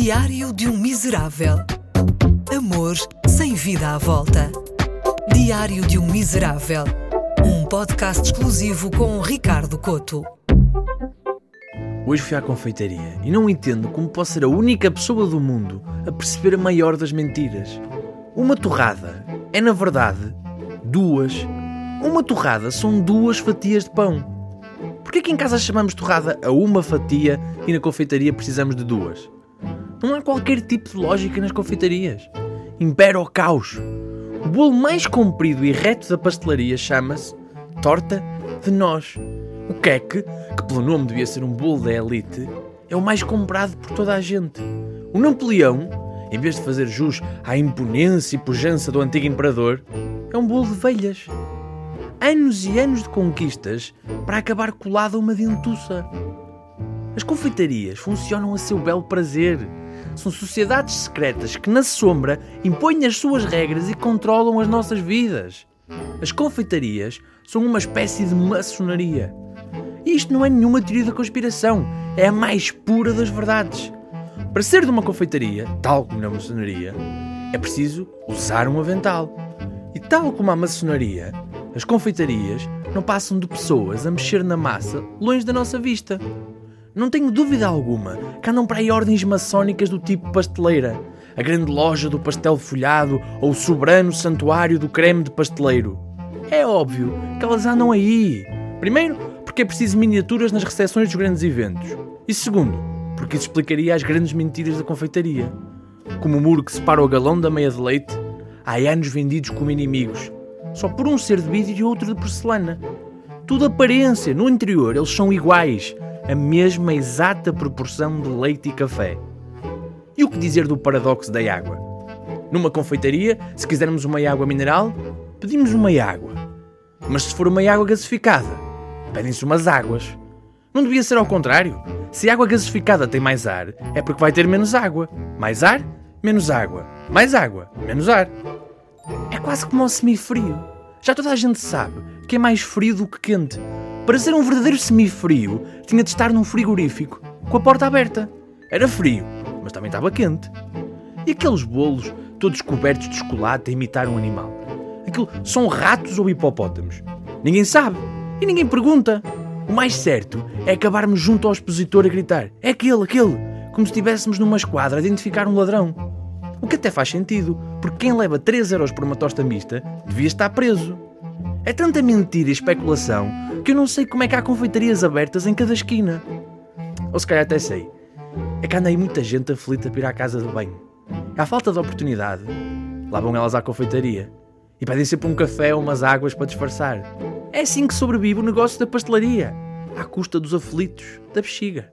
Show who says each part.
Speaker 1: Diário de um Miserável. Amor sem vida à volta. Diário de um Miserável. Um podcast exclusivo com Ricardo Coto.
Speaker 2: Hoje fui à confeitaria e não entendo como posso ser a única pessoa do mundo a perceber a maior das mentiras. Uma torrada é, na verdade, duas. Uma torrada são duas fatias de pão. Porquê que em casa chamamos torrada a uma fatia e na confeitaria precisamos de duas? Não há qualquer tipo de lógica nas confeitarias. Impera o caos. O bolo mais comprido e reto da pastelaria chama-se torta de nós. O queque, que pelo nome devia ser um bolo da elite, é o mais comprado por toda a gente. O Napoleão, em vez de fazer jus à imponência e pujança do antigo imperador, é um bolo de velhas anos e anos de conquistas para acabar colado a uma dentuça. As confeitarias funcionam a seu belo prazer. São sociedades secretas que, na sombra, impõem as suas regras e controlam as nossas vidas. As confeitarias são uma espécie de maçonaria. E isto não é nenhuma teoria da conspiração, é a mais pura das verdades. Para ser de uma confeitaria, tal como na maçonaria, é preciso usar um avental. E tal como a maçonaria, as confeitarias não passam de pessoas a mexer na massa longe da nossa vista. Não tenho dúvida alguma que andam para aí ordens maçónicas do tipo pasteleira, a grande loja do pastel folhado ou o soberano santuário do creme de pasteleiro. É óbvio que elas andam aí. Primeiro, porque é preciso miniaturas nas recepções dos grandes eventos. E segundo, porque isso explicaria as grandes mentiras da confeitaria. Como o muro que separa o galão da meia de leite, há anos vendidos como inimigos, só por um ser de vidro e outro de porcelana. Tudo aparência, no interior eles são iguais, a mesma exata proporção de leite e café. E o que dizer do paradoxo da água? Numa confeitaria, se quisermos uma água mineral, pedimos uma água. Mas se for uma água gasificada, pedem-se umas águas. Não devia ser ao contrário? Se a água gasificada tem mais ar, é porque vai ter menos água. Mais ar, menos água. Mais água, menos ar. É quase como um semifrio. Já toda a gente sabe que é mais frio do que quente. Para ser um verdadeiro semifrio, tinha de estar num frigorífico, com a porta aberta. Era frio, mas também estava quente. E aqueles bolos, todos cobertos de chocolate a imitar um animal? Aquilo são ratos ou hipopótamos? Ninguém sabe e ninguém pergunta. O mais certo é acabarmos junto ao expositor a gritar: é aquele, aquele, como se estivéssemos numa esquadra a identificar um ladrão. O que até faz sentido, porque quem leva 3 euros por uma tosta mista devia estar preso. É tanta mentira e especulação que eu não sei como é que há confeitarias abertas em cada esquina. Ou se calhar até sei. É que anda aí muita gente aflita para ir à casa do banho. À falta de oportunidade, lá vão elas à confeitaria. E pedem sempre um café ou umas águas para disfarçar. É assim que sobrevive o negócio da pastelaria. À custa dos aflitos da bexiga.